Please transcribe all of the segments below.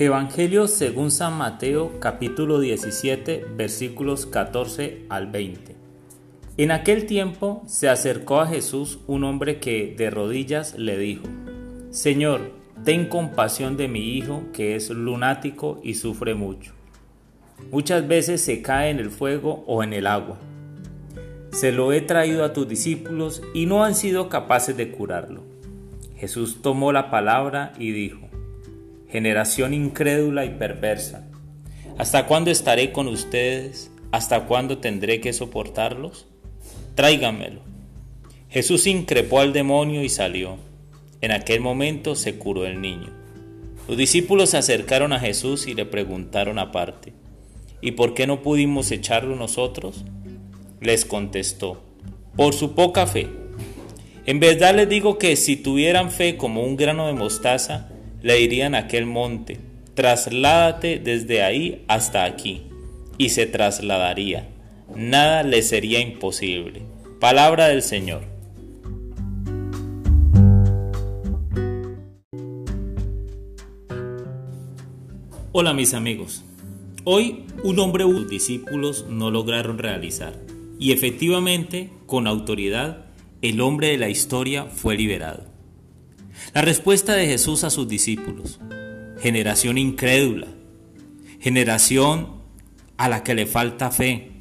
Evangelio según San Mateo capítulo 17 versículos 14 al 20. En aquel tiempo se acercó a Jesús un hombre que de rodillas le dijo, Señor, ten compasión de mi hijo que es lunático y sufre mucho. Muchas veces se cae en el fuego o en el agua. Se lo he traído a tus discípulos y no han sido capaces de curarlo. Jesús tomó la palabra y dijo, generación incrédula y perversa. ¿Hasta cuándo estaré con ustedes? ¿Hasta cuándo tendré que soportarlos? Tráiganmelo. Jesús increpó al demonio y salió. En aquel momento se curó el niño. Los discípulos se acercaron a Jesús y le preguntaron aparte, ¿y por qué no pudimos echarlo nosotros? Les contestó, por su poca fe. En verdad les digo que si tuvieran fe como un grano de mostaza, le dirían a aquel monte, trasládate desde ahí hasta aquí, y se trasladaría. Nada le sería imposible. Palabra del Señor. Hola mis amigos. Hoy un hombre o discípulos no lograron realizar y efectivamente, con autoridad, el hombre de la historia fue liberado. La respuesta de Jesús a sus discípulos, generación incrédula, generación a la que le falta fe.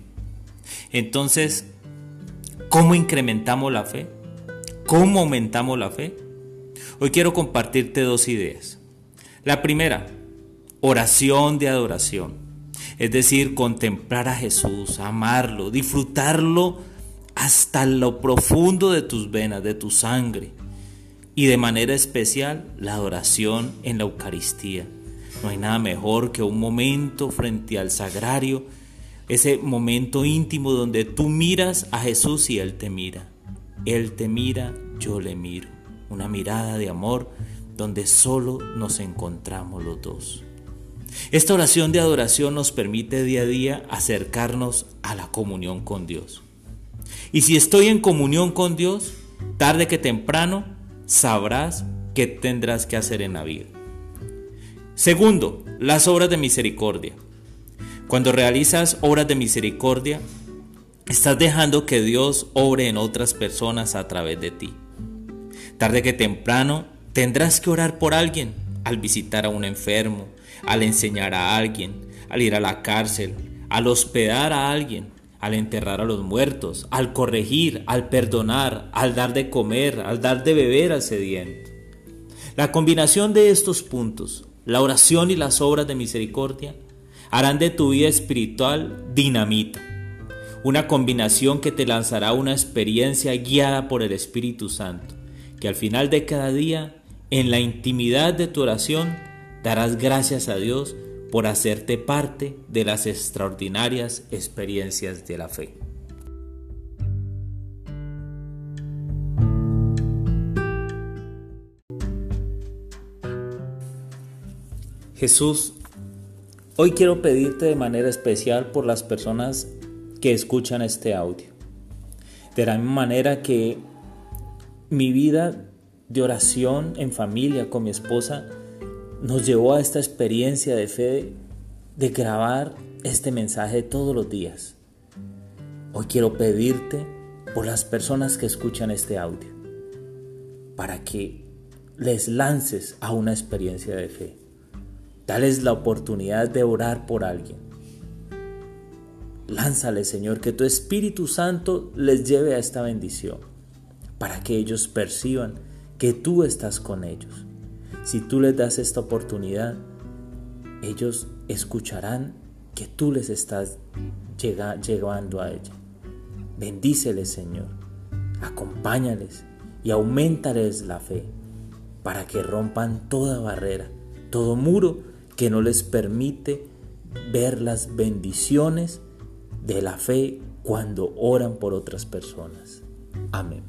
Entonces, ¿cómo incrementamos la fe? ¿Cómo aumentamos la fe? Hoy quiero compartirte dos ideas. La primera, oración de adoración. Es decir, contemplar a Jesús, amarlo, disfrutarlo hasta lo profundo de tus venas, de tu sangre y de manera especial la adoración en la Eucaristía. No hay nada mejor que un momento frente al sagrario, ese momento íntimo donde tú miras a Jesús y Él te mira. Él te mira, yo le miro. Una mirada de amor donde solo nos encontramos los dos. Esta oración de adoración nos permite día a día acercarnos a la comunión con Dios. Y si estoy en comunión con Dios, tarde que temprano, sabrás qué tendrás que hacer en la vida. Segundo, las obras de misericordia. Cuando realizas obras de misericordia, estás dejando que Dios obre en otras personas a través de ti. Tarde que temprano tendrás que orar por alguien al visitar a un enfermo, al enseñar a alguien, al ir a la cárcel, al hospedar a alguien, al enterrar a los muertos, al corregir, al perdonar, al dar de comer, al dar de beber al sediento. La combinación de estos puntos, la oración y las obras de misericordia, harán de tu vida espiritual dinamita. Una combinación que te lanzará una experiencia guiada por el Espíritu Santo, que al final de cada día, en la intimidad de tu oración, darás gracias a Dios por hacerte parte de las extraordinarias experiencias de la fe. Jesús, hoy quiero pedirte de manera especial por las personas que escuchan este audio. De la misma manera que mi vida de oración en familia con mi esposa nos llevó a esta experiencia de fe de grabar este mensaje todos los días. Hoy quiero pedirte por las personas que escuchan este audio, para que les lances a una experiencia de fe. Dales la oportunidad de orar por alguien. Lánzale, Señor, que tu Espíritu Santo les lleve a esta bendición, para que ellos perciban que tú estás con ellos si tú les das esta oportunidad, ellos escucharán que tú les estás llegando a ella. Bendíceles, Señor. Acompáñales y aumentales la fe para que rompan toda barrera, todo muro que no les permite ver las bendiciones de la fe cuando oran por otras personas. Amén.